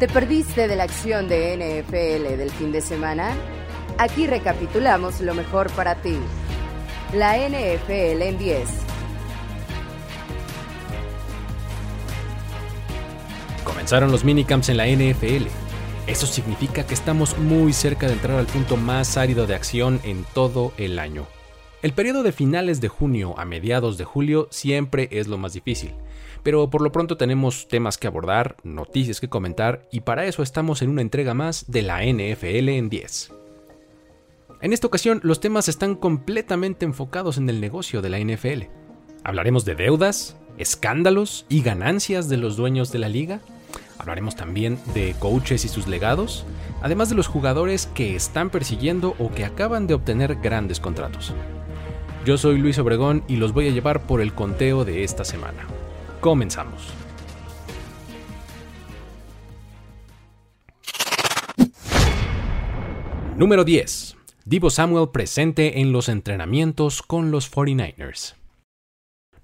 ¿Te perdiste de la acción de NFL del fin de semana? Aquí recapitulamos lo mejor para ti. La NFL en 10. Comenzaron los minicamps en la NFL. Eso significa que estamos muy cerca de entrar al punto más árido de acción en todo el año. El periodo de finales de junio a mediados de julio siempre es lo más difícil, pero por lo pronto tenemos temas que abordar, noticias que comentar y para eso estamos en una entrega más de la NFL en 10. En esta ocasión los temas están completamente enfocados en el negocio de la NFL. Hablaremos de deudas, escándalos y ganancias de los dueños de la liga. Hablaremos también de coaches y sus legados, además de los jugadores que están persiguiendo o que acaban de obtener grandes contratos. Yo soy Luis Obregón y los voy a llevar por el conteo de esta semana. Comenzamos. Número 10. Divo Samuel presente en los entrenamientos con los 49ers.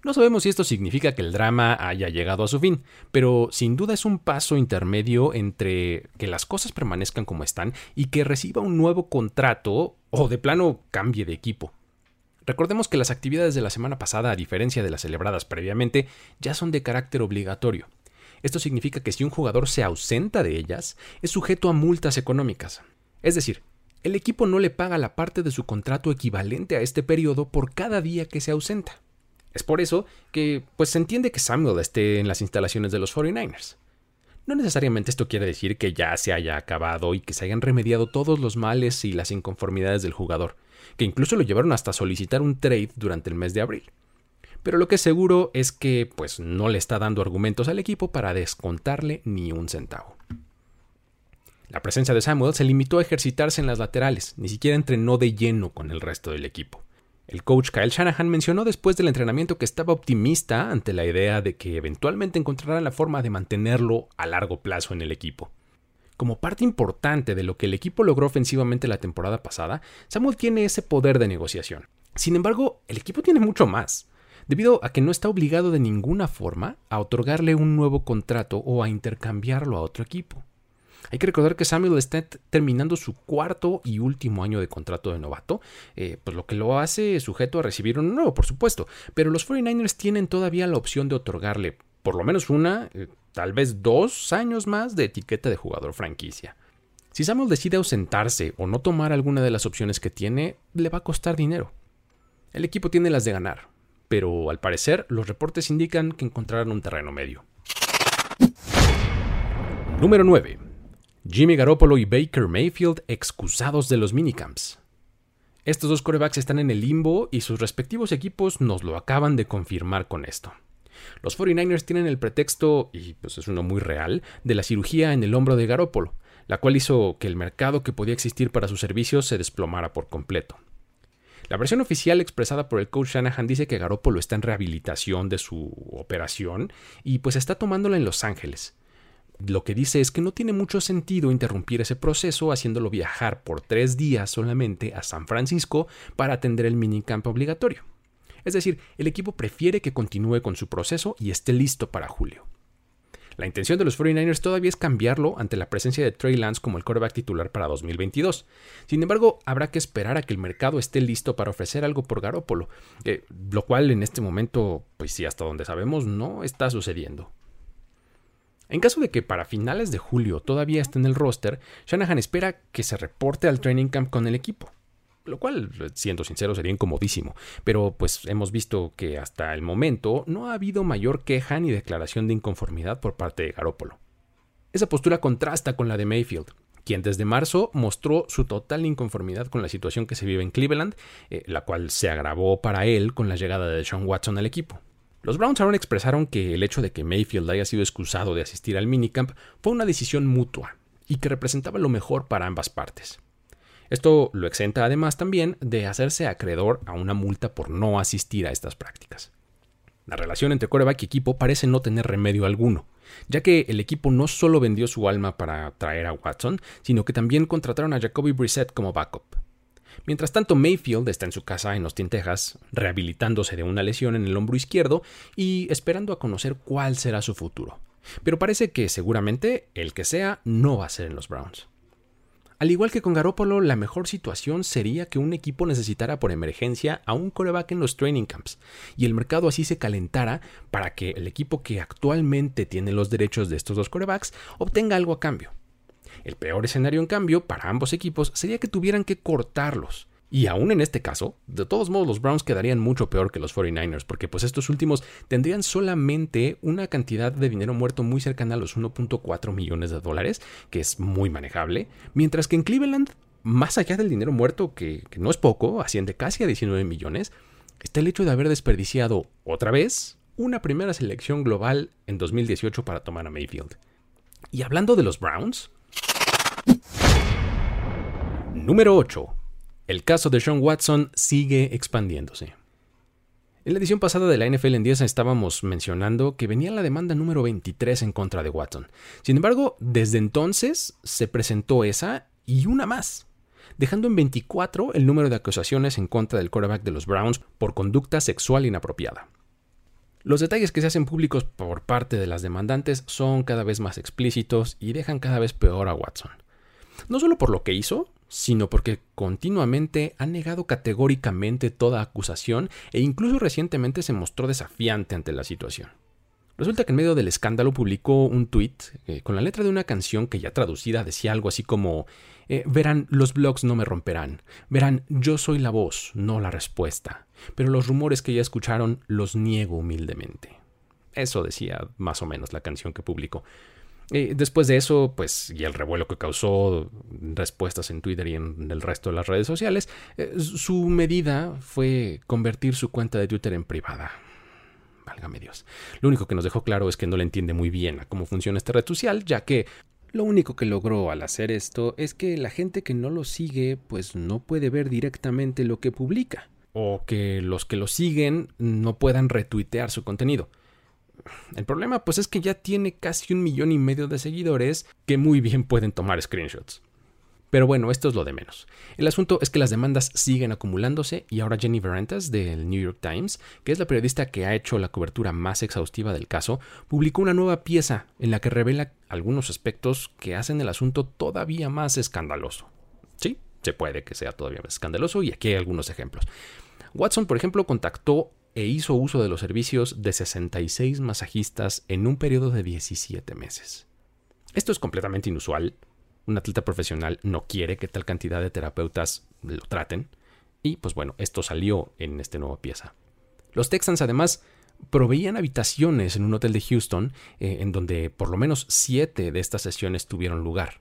No sabemos si esto significa que el drama haya llegado a su fin, pero sin duda es un paso intermedio entre que las cosas permanezcan como están y que reciba un nuevo contrato o de plano cambie de equipo. Recordemos que las actividades de la semana pasada, a diferencia de las celebradas previamente, ya son de carácter obligatorio. Esto significa que si un jugador se ausenta de ellas, es sujeto a multas económicas. Es decir, el equipo no le paga la parte de su contrato equivalente a este periodo por cada día que se ausenta. Es por eso que pues se entiende que Samuel esté en las instalaciones de los 49ers. No necesariamente esto quiere decir que ya se haya acabado y que se hayan remediado todos los males y las inconformidades del jugador, que incluso lo llevaron hasta solicitar un trade durante el mes de abril. Pero lo que es seguro es que pues no le está dando argumentos al equipo para descontarle ni un centavo. La presencia de Samuel se limitó a ejercitarse en las laterales, ni siquiera entrenó de lleno con el resto del equipo. El coach Kyle Shanahan mencionó después del entrenamiento que estaba optimista ante la idea de que eventualmente encontrarán la forma de mantenerlo a largo plazo en el equipo. Como parte importante de lo que el equipo logró ofensivamente la temporada pasada, Samuel tiene ese poder de negociación. Sin embargo, el equipo tiene mucho más, debido a que no está obligado de ninguna forma a otorgarle un nuevo contrato o a intercambiarlo a otro equipo. Hay que recordar que Samuel está terminando su cuarto y último año de contrato de novato, eh, pues lo que lo hace sujeto a recibir uno nuevo, por supuesto. Pero los 49ers tienen todavía la opción de otorgarle por lo menos una, eh, tal vez dos años más de etiqueta de jugador franquicia. Si Samuel decide ausentarse o no tomar alguna de las opciones que tiene, le va a costar dinero. El equipo tiene las de ganar, pero al parecer los reportes indican que encontrarán un terreno medio. Número 9. Jimmy Garoppolo y Baker Mayfield excusados de los minicamps. Estos dos corebacks están en el limbo y sus respectivos equipos nos lo acaban de confirmar con esto. Los 49ers tienen el pretexto, y pues es uno muy real, de la cirugía en el hombro de Garoppolo, la cual hizo que el mercado que podía existir para sus servicios se desplomara por completo. La versión oficial expresada por el coach Shanahan dice que Garoppolo está en rehabilitación de su operación y pues está tomándola en Los Ángeles. Lo que dice es que no tiene mucho sentido interrumpir ese proceso haciéndolo viajar por tres días solamente a San Francisco para atender el minicamp obligatorio. Es decir, el equipo prefiere que continúe con su proceso y esté listo para julio. La intención de los 49ers todavía es cambiarlo ante la presencia de Trey Lance como el quarterback titular para 2022. Sin embargo, habrá que esperar a que el mercado esté listo para ofrecer algo por Garópolo, eh, lo cual en este momento, pues sí, hasta donde sabemos, no está sucediendo. En caso de que para finales de julio todavía esté en el roster, Shanahan espera que se reporte al training camp con el equipo. Lo cual, siendo sincero, sería incomodísimo. Pero pues hemos visto que hasta el momento no ha habido mayor queja ni declaración de inconformidad por parte de Garópolo. Esa postura contrasta con la de Mayfield, quien desde marzo mostró su total inconformidad con la situación que se vive en Cleveland, eh, la cual se agravó para él con la llegada de Sean Watson al equipo. Los Browns ahora expresaron que el hecho de que Mayfield haya sido excusado de asistir al minicamp fue una decisión mutua y que representaba lo mejor para ambas partes. Esto lo exenta además también de hacerse acreedor a una multa por no asistir a estas prácticas. La relación entre coreback y equipo parece no tener remedio alguno, ya que el equipo no solo vendió su alma para traer a Watson, sino que también contrataron a Jacoby Brissett como backup. Mientras tanto, Mayfield está en su casa en Austin, Texas, rehabilitándose de una lesión en el hombro izquierdo y esperando a conocer cuál será su futuro. Pero parece que seguramente el que sea no va a ser en los Browns. Al igual que con Garoppolo, la mejor situación sería que un equipo necesitara por emergencia a un coreback en los training camps y el mercado así se calentara para que el equipo que actualmente tiene los derechos de estos dos corebacks obtenga algo a cambio. El peor escenario, en cambio, para ambos equipos sería que tuvieran que cortarlos y aún en este caso, de todos modos los Browns quedarían mucho peor que los 49ers, porque pues estos últimos tendrían solamente una cantidad de dinero muerto muy cercana a los 1.4 millones de dólares, que es muy manejable, mientras que en Cleveland, más allá del dinero muerto, que, que no es poco, asciende casi a 19 millones, está el hecho de haber desperdiciado otra vez una primera selección global en 2018 para tomar a Mayfield. Y hablando de los Browns... Número 8. El caso de Sean Watson sigue expandiéndose. En la edición pasada de la NFL en 10 estábamos mencionando que venía la demanda número 23 en contra de Watson. Sin embargo, desde entonces se presentó esa y una más, dejando en 24 el número de acusaciones en contra del quarterback de los Browns por conducta sexual inapropiada. Los detalles que se hacen públicos por parte de las demandantes son cada vez más explícitos y dejan cada vez peor a Watson. No solo por lo que hizo, sino porque continuamente ha negado categóricamente toda acusación e incluso recientemente se mostró desafiante ante la situación. Resulta que en medio del escándalo publicó un tuit eh, con la letra de una canción que ya traducida decía algo así como eh, Verán, los blogs no me romperán. Verán, yo soy la voz, no la respuesta. Pero los rumores que ya escucharon los niego humildemente. Eso decía más o menos la canción que publicó después de eso, pues, y el revuelo que causó respuestas en Twitter y en el resto de las redes sociales, eh, su medida fue convertir su cuenta de Twitter en privada. Válgame Dios. Lo único que nos dejó claro es que no le entiende muy bien a cómo funciona esta red social, ya que lo único que logró al hacer esto es que la gente que no lo sigue, pues no puede ver directamente lo que publica. O que los que lo siguen no puedan retuitear su contenido. El problema pues es que ya tiene casi un millón y medio de seguidores que muy bien pueden tomar screenshots. Pero bueno, esto es lo de menos. El asunto es que las demandas siguen acumulándose y ahora Jenny Verantas del New York Times, que es la periodista que ha hecho la cobertura más exhaustiva del caso, publicó una nueva pieza en la que revela algunos aspectos que hacen el asunto todavía más escandaloso. Sí, se puede que sea todavía más escandaloso y aquí hay algunos ejemplos. Watson, por ejemplo, contactó e hizo uso de los servicios de 66 masajistas en un periodo de 17 meses. Esto es completamente inusual. Un atleta profesional no quiere que tal cantidad de terapeutas lo traten. Y pues bueno, esto salió en este nuevo pieza. Los Texans además proveían habitaciones en un hotel de Houston eh, en donde por lo menos siete de estas sesiones tuvieron lugar.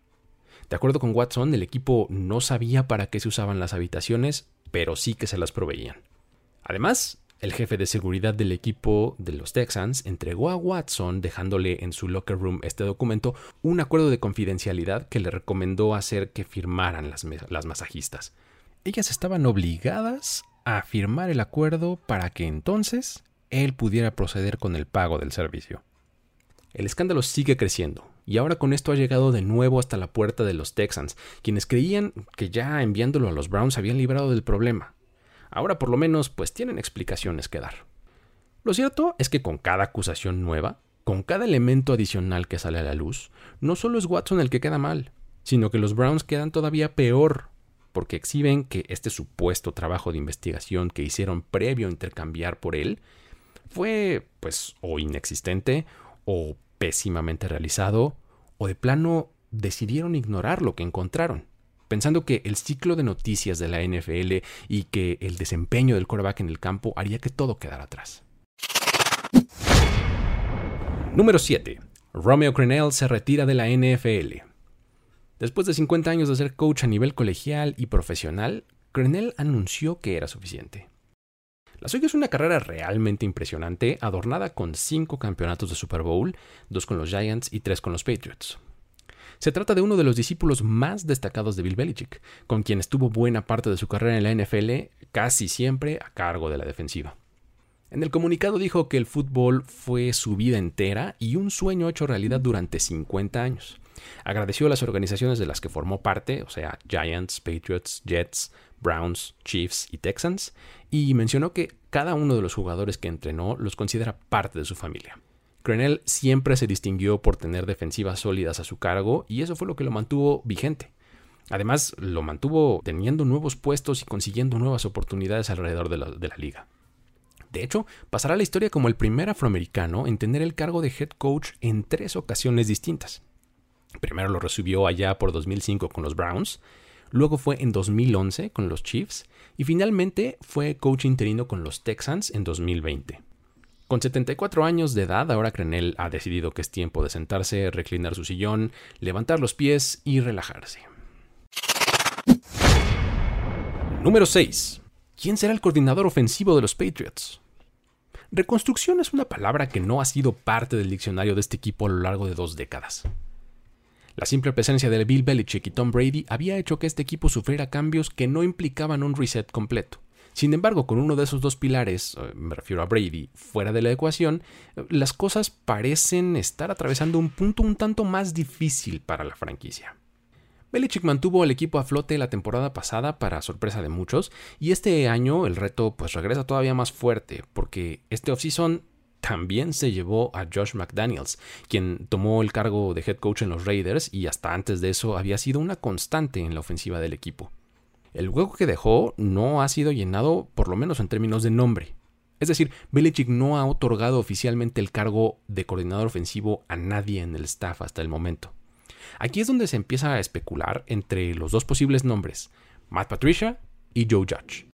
De acuerdo con Watson, el equipo no sabía para qué se usaban las habitaciones, pero sí que se las proveían. Además, el jefe de seguridad del equipo de los Texans entregó a Watson, dejándole en su locker room este documento, un acuerdo de confidencialidad que le recomendó hacer que firmaran las, las masajistas. Ellas estaban obligadas a firmar el acuerdo para que entonces él pudiera proceder con el pago del servicio. El escándalo sigue creciendo, y ahora con esto ha llegado de nuevo hasta la puerta de los Texans, quienes creían que ya enviándolo a los Browns habían librado del problema. Ahora por lo menos pues tienen explicaciones que dar. Lo cierto es que con cada acusación nueva, con cada elemento adicional que sale a la luz, no solo es Watson el que queda mal, sino que los Browns quedan todavía peor, porque exhiben que este supuesto trabajo de investigación que hicieron previo a intercambiar por él fue pues o inexistente o pésimamente realizado o de plano decidieron ignorar lo que encontraron pensando que el ciclo de noticias de la NFL y que el desempeño del quarterback en el campo haría que todo quedara atrás. Número 7. Romeo Crennel se retira de la NFL. Después de 50 años de ser coach a nivel colegial y profesional, Crennel anunció que era suficiente. La suya es una carrera realmente impresionante, adornada con 5 campeonatos de Super Bowl, 2 con los Giants y 3 con los Patriots. Se trata de uno de los discípulos más destacados de Bill Belichick, con quien estuvo buena parte de su carrera en la NFL, casi siempre a cargo de la defensiva. En el comunicado dijo que el fútbol fue su vida entera y un sueño hecho realidad durante 50 años. Agradeció a las organizaciones de las que formó parte, o sea, Giants, Patriots, Jets, Browns, Chiefs y Texans, y mencionó que cada uno de los jugadores que entrenó los considera parte de su familia. Crenell siempre se distinguió por tener defensivas sólidas a su cargo y eso fue lo que lo mantuvo vigente. Además, lo mantuvo teniendo nuevos puestos y consiguiendo nuevas oportunidades alrededor de la, liga. De hecho, pasará a la historia como el primer afroamericano en tener el cargo de head coach en tres ocasiones distintas. Primero lo recibió allá por 2005 con los Browns, luego fue en 2011 con los Chiefs y finalmente fue coach interino con los Texans en 2020. Con 74 años de edad, ahora Crenell ha decidido que es tiempo de sentarse, reclinar su sillón, levantar los pies y relajarse. Número 6. ¿Quién será el coordinador ofensivo de los Patriots? Reconstrucción es una palabra que no ha sido parte del diccionario de este equipo a lo largo de dos décadas. La simple presencia de Bill Belichick y Tom Brady había hecho que este equipo sufriera cambios que no implicaban un reset completo. Sin embargo, con uno de esos dos pilares, eh, me refiero a Brady, fuera de la ecuación, las cosas parecen estar atravesando un punto un tanto más difícil para la franquicia. Belichick mantuvo al equipo a flote la temporada pasada para sorpresa de muchos y este año el reto pues regresa todavía más fuerte porque este offseason también se llevó a Josh McDaniels, quien tomó el cargo de head coach en los Raiders y hasta antes de eso había sido una constante en la ofensiva del equipo. El hueco que dejó no ha sido llenado por lo menos en términos de nombre. Es decir, Belichick no ha otorgado oficialmente el cargo de coordinador ofensivo a nadie en el staff hasta el momento. Aquí es donde se empieza a especular entre los dos posibles nombres, Matt Patricia y Joe Judge.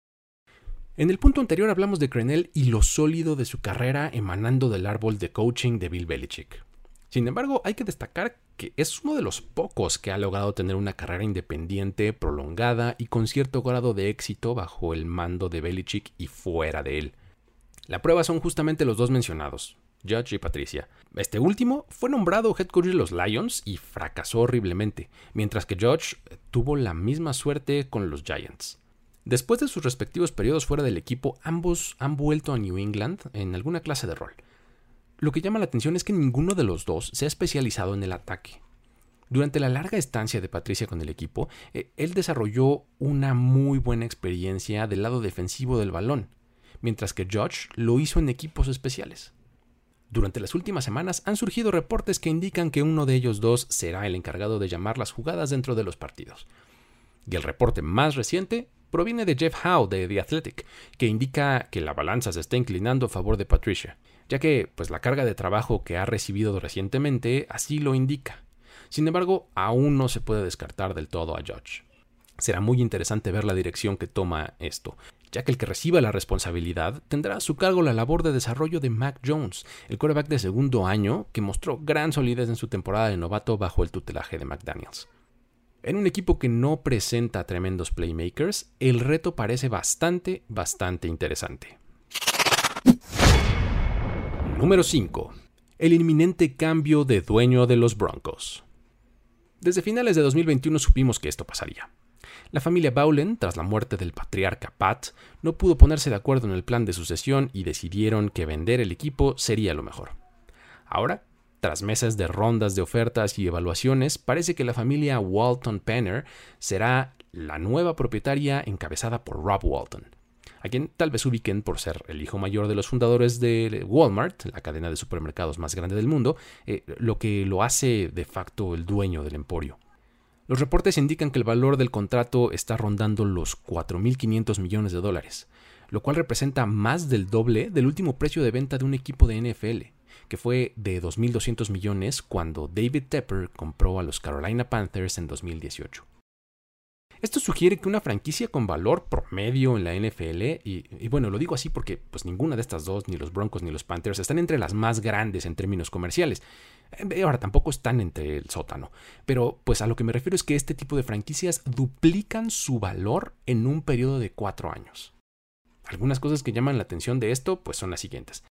En el punto anterior hablamos de Crenell y lo sólido de su carrera emanando del árbol de coaching de Bill Belichick. Sin embargo, hay que destacar que es uno de los pocos que ha logrado tener una carrera independiente, prolongada y con cierto grado de éxito bajo el mando de Belichick y fuera de él. La prueba son justamente los dos mencionados, Judge y Patricia. Este último fue nombrado head coach de los Lions y fracasó horriblemente, mientras que Judge tuvo la misma suerte con los Giants. Después de sus respectivos periodos fuera del equipo, ambos han vuelto a New England en alguna clase de rol. Lo que llama la atención es que ninguno de los dos se ha especializado en el ataque. Durante la larga estancia de Patricia con el equipo, eh, él desarrolló una muy buena experiencia del lado defensivo del balón, mientras que Judge lo hizo en equipos especiales. Durante las últimas semanas han surgido reportes que indican que uno de ellos dos será el encargado de llamar las jugadas dentro de los partidos. Y el reporte más reciente proviene de Jeff Howe de The Athletic, que indica que la balanza se está inclinando a favor de Patricia, ya que pues la carga de trabajo que ha recibido recientemente así lo indica. Sin embargo, aún no se puede descartar del todo a Judge. Será muy interesante ver la dirección que toma esto, ya que el que reciba la responsabilidad tendrá a su cargo la labor de desarrollo de Mac Jones, el quarterback de segundo año que mostró gran solidez en su temporada de novato bajo el tutelaje de McDaniels. En un equipo que no presenta tremendos playmakers, el reto parece bastante, bastante interesante. Número 5. El inminente cambio de dueño de los Broncos. Desde finales de 2021 supimos que esto pasaría. La familia Bowlen, tras la muerte del patriarca Pat, no pudo ponerse de acuerdo en el plan de sucesión y decidieron que vender el equipo sería lo mejor. Ahora, tras meses de rondas de ofertas y evaluaciones, parece que la familia Walton Penner será la nueva propietaria encabezada por Rob Walton, a quien tal vez ubiquen por ser el hijo mayor de los fundadores de Walmart, la cadena de supermercados más grande del mundo, eh, lo que lo hace de facto el dueño del emporio. Los reportes indican que el valor del contrato está rondando los 4.500 millones de dólares, lo cual representa más del doble del último precio de venta de un equipo de NFL, que fue de 2.200 millones cuando David Tepper compró a los Carolina Panthers en 2018. Esto sugiere que una franquicia con valor promedio en la NFL, y, bueno, lo digo así porque pues ninguna de estas dos, ni los Broncos ni los Panthers, están entre las más grandes en términos comerciales. Eh, ahora tampoco están entre el sótano, pero pues a lo que me refiero es que este tipo de franquicias duplican su valor en un periodo de cuatro años. Algunas cosas que llaman la atención de esto pues son las siguientes.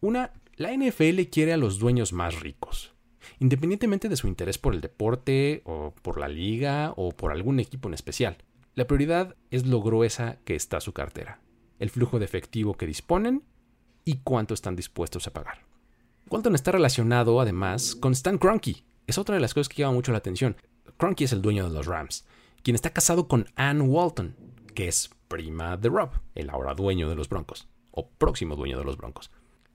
Una, la NFL quiere a los dueños más ricos independientemente de su interés por el deporte o por la liga o por algún equipo en especial. La prioridad es lo gruesa que está su cartera, el flujo de efectivo que disponen y cuánto están dispuestos a pagar. Walton está relacionado además con Stan Kroenke. Es otra de las cosas que llama mucho la atención. Kroenke es el dueño de los Rams, quien está casado con Ann Walton, que es prima de Rob, el ahora dueño de los Broncos, o próximo dueño de los Broncos.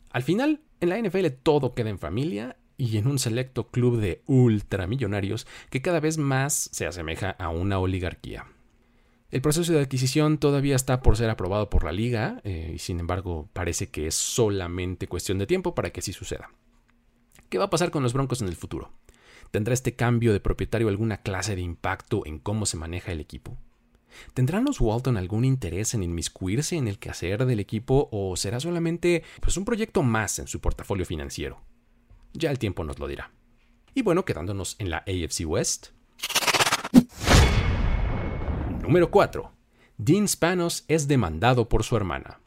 Al final, En la NFL todo queda en familia y en un selecto club de ultramillonarios que cada vez más se asemeja a una oligarquía. El proceso de adquisición todavía está por ser aprobado por la liga eh, y sin embargo parece que es solamente cuestión de tiempo para que así suceda. ¿Qué va a pasar con los Broncos en el futuro? ¿Tendrá este cambio de propietario alguna clase de impacto en cómo se maneja el equipo? ¿Tendrán los Walton algún interés en inmiscuirse en el quehacer del equipo o será solamente pues, un proyecto más en su portafolio financiero? Ya el tiempo nos lo dirá. Y bueno, quedándonos en la AFC West. Número 4. Dean Spanos es demandado por su hermana.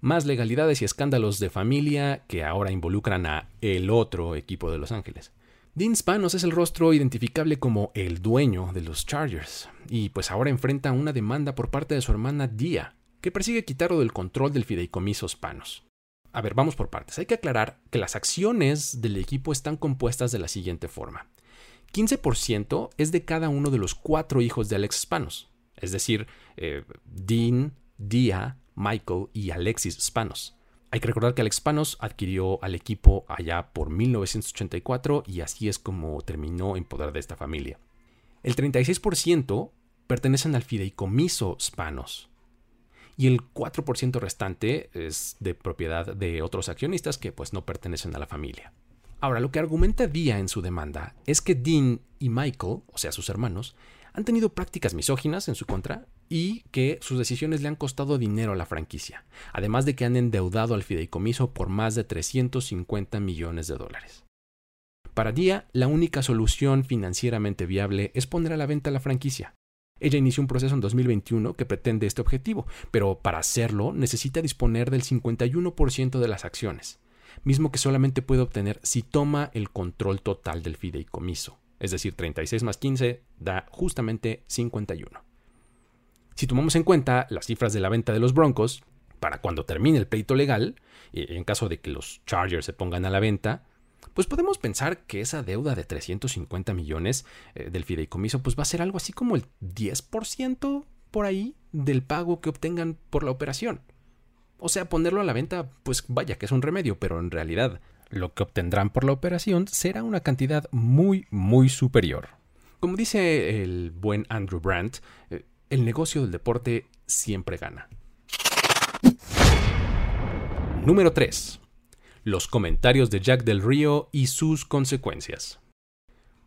Más legalidades y escándalos de familia que ahora involucran a el otro equipo de Los Ángeles. Dean Spanos es el rostro identificable como el dueño de los Chargers, y pues ahora enfrenta una demanda por parte de su hermana Dia, que persigue quitarlo del control del fideicomiso Spanos. A ver, vamos por partes. Hay que aclarar que las acciones del equipo están compuestas de la siguiente forma. 15% es de cada uno de los cuatro hijos de Alex Spanos, es decir, eh, Dean, Dia, Michael y Alexis Spanos. Hay que recordar que Alex Panos adquirió al equipo allá por 1984 y así es como terminó en poder de esta familia. El 36% pertenecen al fideicomiso Spanos y el 4% restante es de propiedad de otros accionistas que pues no pertenecen a la familia. Ahora, lo que argumenta Dia en su demanda es que Dean y Michael, o sea, sus hermanos, han tenido prácticas misóginas en su contra y que sus decisiones le han costado dinero a la franquicia, además de que han endeudado al fideicomiso por más de 350 millones de dólares. Para Dia, la única solución financieramente viable es poner a la venta la franquicia. Ella inició un proceso en 2021 que pretende este objetivo, pero para hacerlo necesita disponer del 51% de las acciones, mismo que solamente puede obtener si toma el control total del fideicomiso, es decir, 36 más 15 da justamente 51. Si tomamos en cuenta las cifras de la venta de los Broncos, para cuando termine el pleito legal, en caso de que los Chargers se pongan a la venta, pues podemos pensar que esa deuda de 350 millones eh, del fideicomiso pues va a ser algo así como el 10% por ahí del pago que obtengan por la operación. O sea, ponerlo a la venta, pues vaya que es un remedio, pero en realidad lo que obtendrán por la operación será una cantidad muy, muy superior. Como dice el buen Andrew Brandt, eh, el negocio del deporte siempre gana. Número 3. Los comentarios de Jack del Río y sus consecuencias.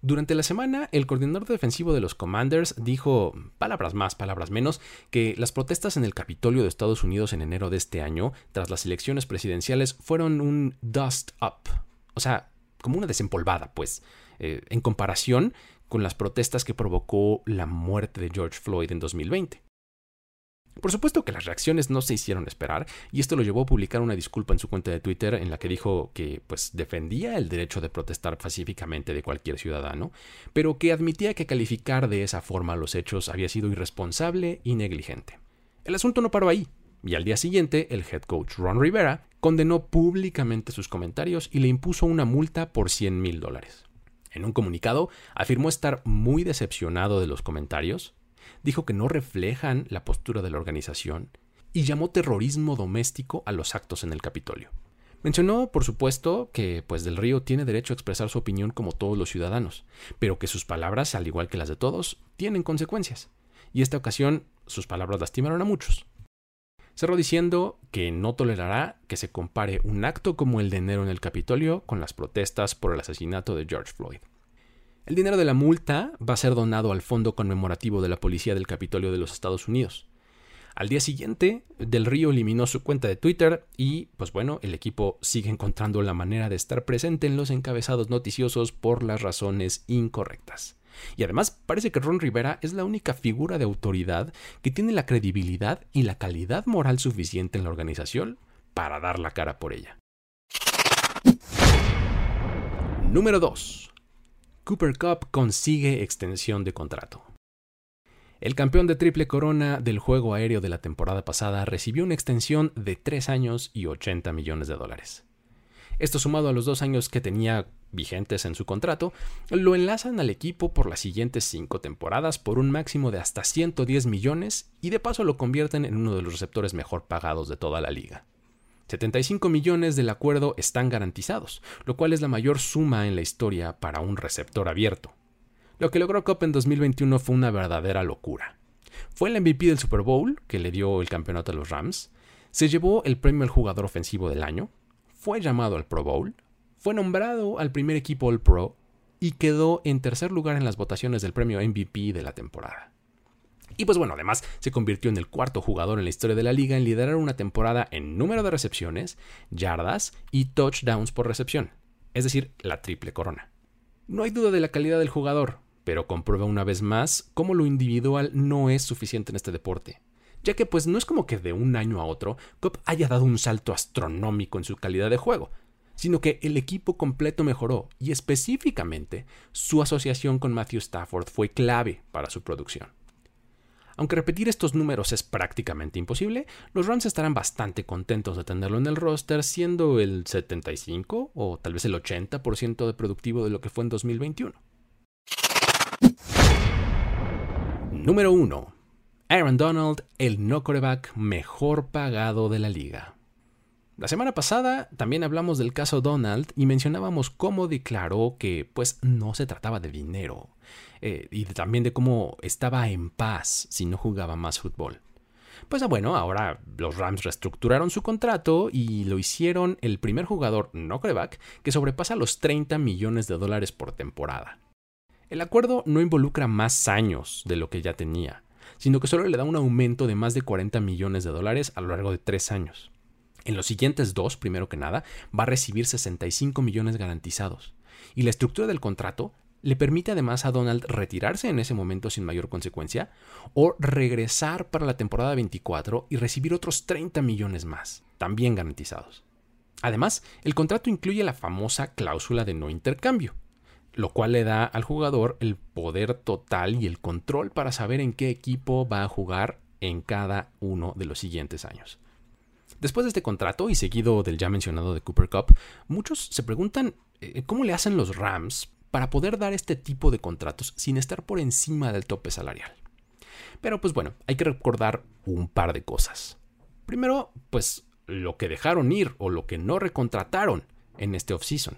Durante la semana, el coordinador defensivo de los Commanders dijo, palabras más, palabras menos, que las protestas en el Capitolio de Estados Unidos en enero de este año, tras las elecciones presidenciales, fueron un dust up. O sea, como una desempolvada, pues, eh, en comparación con las protestas que provocó la muerte de George Floyd en 2020. Por supuesto que las reacciones no se hicieron esperar, y esto lo llevó a publicar una disculpa en su cuenta de Twitter en la que dijo que pues defendía el derecho de protestar pacíficamente de cualquier ciudadano, pero que admitía que calificar de esa forma los hechos había sido irresponsable y negligente. El asunto no paró ahí, y al día siguiente el head coach Ron Rivera condenó públicamente sus comentarios y le impuso una multa por 100 mil dólares. En un comunicado, afirmó estar muy decepcionado de los comentarios, dijo que no reflejan la postura de la organización y llamó terrorismo doméstico a los actos en el Capitolio. Mencionó, por supuesto, que pues del Río tiene derecho a expresar su opinión como todos los ciudadanos, pero que sus palabras, al igual que las de todos, tienen consecuencias. Y esta ocasión sus palabras lastimaron a muchos. Cerró diciendo que no tolerará que se compare un acto como el de enero en el Capitolio con las protestas por el asesinato de George Floyd. El dinero de la multa va a ser donado al Fondo Conmemorativo de la Policía del Capitolio de los Estados Unidos. Al día siguiente, Del Río eliminó su cuenta de Twitter y, pues bueno, el equipo sigue encontrando la manera de estar presente en los encabezados noticiosos por las razones incorrectas. Y además parece que Ron Rivera es la única figura de autoridad que tiene la credibilidad y la calidad moral suficiente en la organización para dar la cara por ella. Número 2. Cooper Cup consigue extensión de contrato. El campeón de triple corona del juego aéreo de la temporada pasada recibió una extensión de 3 años y 80 millones de dólares. Esto sumado a los dos años que tenía vigentes en su contrato, lo enlazan al equipo por las siguientes cinco temporadas por un máximo de hasta 110 millones y de paso lo convierten en uno de los receptores mejor pagados de toda la liga. 75 millones del acuerdo están garantizados, lo cual es la mayor suma en la historia para un receptor abierto. Lo que logró Cobb en 2021 fue una verdadera locura. Fue el MVP del Super Bowl, que le dio el campeonato a los Rams, se llevó el premio al jugador ofensivo del año, fue llamado al Pro Bowl, fue nombrado al primer equipo All Pro y quedó en tercer lugar en las votaciones del premio MVP de la temporada. Y pues bueno, además se convirtió en el cuarto jugador en la historia de la liga en liderar una temporada en número de recepciones, yardas y touchdowns por recepción, es decir, la triple corona. No hay duda de la calidad del jugador, pero comprueba una vez más cómo lo individual no es suficiente en este deporte ya que pues no es como que de un año a otro Cobb haya dado un salto astronómico en su calidad de juego, sino que el equipo completo mejoró y específicamente su asociación con Matthew Stafford fue clave para su producción. Aunque repetir estos números es prácticamente imposible, los Rams estarán bastante contentos de tenerlo en el roster, siendo el 75 o tal vez el 80% de productivo de lo que fue en 2021. Número 1. Aaron Donald, el no coreback mejor pagado de la liga. La semana pasada también hablamos del caso Donald y mencionábamos cómo declaró que pues no se trataba de dinero eh, y también de cómo estaba en paz si no jugaba más fútbol. Pues bueno, ahora los Rams reestructuraron su contrato y lo hicieron el primer jugador no coreback que sobrepasa los 30 millones de dólares por temporada. El acuerdo no involucra más años de lo que ya tenía sino que solo le da un aumento de más de 40 millones de dólares a lo largo de tres años. En los siguientes dos, primero que nada, va a recibir 65 millones garantizados. Y la estructura del contrato le permite además a Donald retirarse en ese momento sin mayor consecuencia o regresar para la temporada 24 y recibir otros 30 millones más, también garantizados. Además, el contrato incluye la famosa cláusula de no intercambio, lo cual le da al jugador el poder total y el control para saber en qué equipo va a jugar en cada uno de los siguientes años. Después de este contrato y seguido del ya mencionado de Cooper Cup, muchos se preguntan eh, cómo le hacen los Rams para poder dar este tipo de contratos sin estar por encima del tope salarial. Pero pues bueno, hay que recordar un par de cosas. Primero, pues lo que dejaron ir o lo que no recontrataron en este offseason.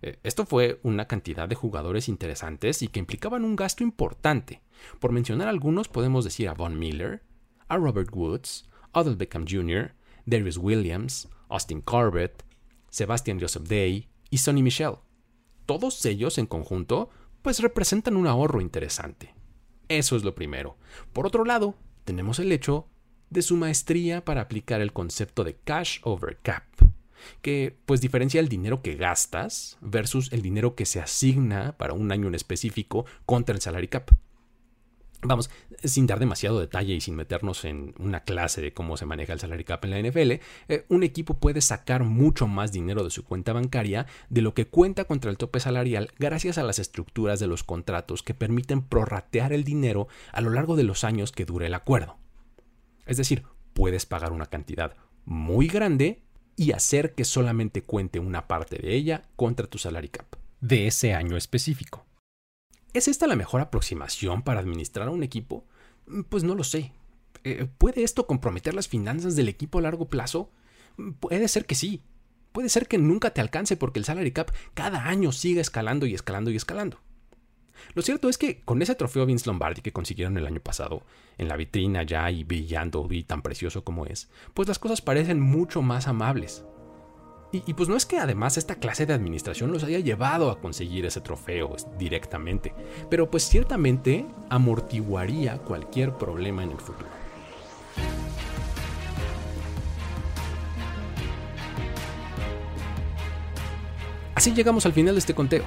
Eh, esto fue una cantidad de jugadores interesantes y que implicaban un gasto importante. Por mencionar algunos, podemos decir a Von Miller, a Robert Woods, Odell Beckham Jr., Darius Williams, Austin Corbett, Sebastian Joseph Day y Sonny Michel. Todos ellos en conjunto, pues representan un ahorro interesante. Eso es lo primero. Por otro lado, tenemos el hecho de su maestría para aplicar el concepto de cash over cap que pues diferencia el dinero que gastas versus el dinero que se asigna para un año en específico contra el salary cap. Vamos, sin dar demasiado detalle y sin meternos en una clase de cómo se maneja el salary cap en la NFL, eh, un equipo puede sacar mucho más dinero de su cuenta bancaria de lo que cuenta contra el tope salarial gracias a las estructuras de los contratos que permiten prorratear el dinero a lo largo de los años que dure el acuerdo. Es decir, puedes pagar una cantidad muy grande y hacer que solamente cuente una parte de ella contra tu salary cap de ese año específico. ¿Es esta la mejor aproximación para administrar a un equipo? Mm, pues no lo sé. Eh, ¿Puede esto comprometer las finanzas del equipo a largo plazo? Mm, puede ser que sí. Puede ser que nunca te alcance porque el salary cap cada año siga escalando y escalando y escalando. Lo cierto es que con ese trofeo Vince Lombardi que consiguieron el año pasado, en la vitrina ya y brillando y tan precioso como es, pues las cosas parecen mucho más amables. Y, pues no es que además esta clase de administración los haya llevado a conseguir ese trofeo directamente, pero pues ciertamente amortiguaría cualquier problema en el futuro. Así llegamos al final de este conteo.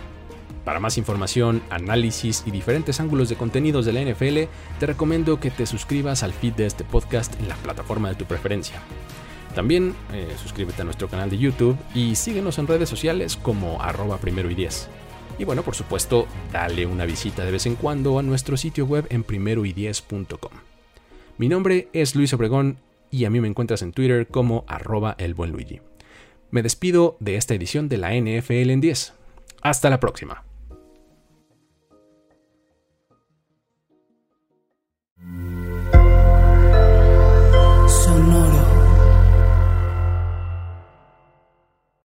Para más información, análisis y diferentes ángulos de contenidos de la NFL, te recomiendo que te suscribas al feed de este podcast en la plataforma de tu preferencia. También eh, suscríbete a nuestro canal de YouTube y síguenos en redes sociales como arroba primero y diez. Y bueno, por supuesto, dale una visita de vez en cuando a nuestro sitio web en primeroydiez.com. Mi nombre es Luis Obregón y a mí me encuentras en Twitter como arroba el buen Luigi. Me despido de esta edición de la NFL en 10. Hasta la próxima.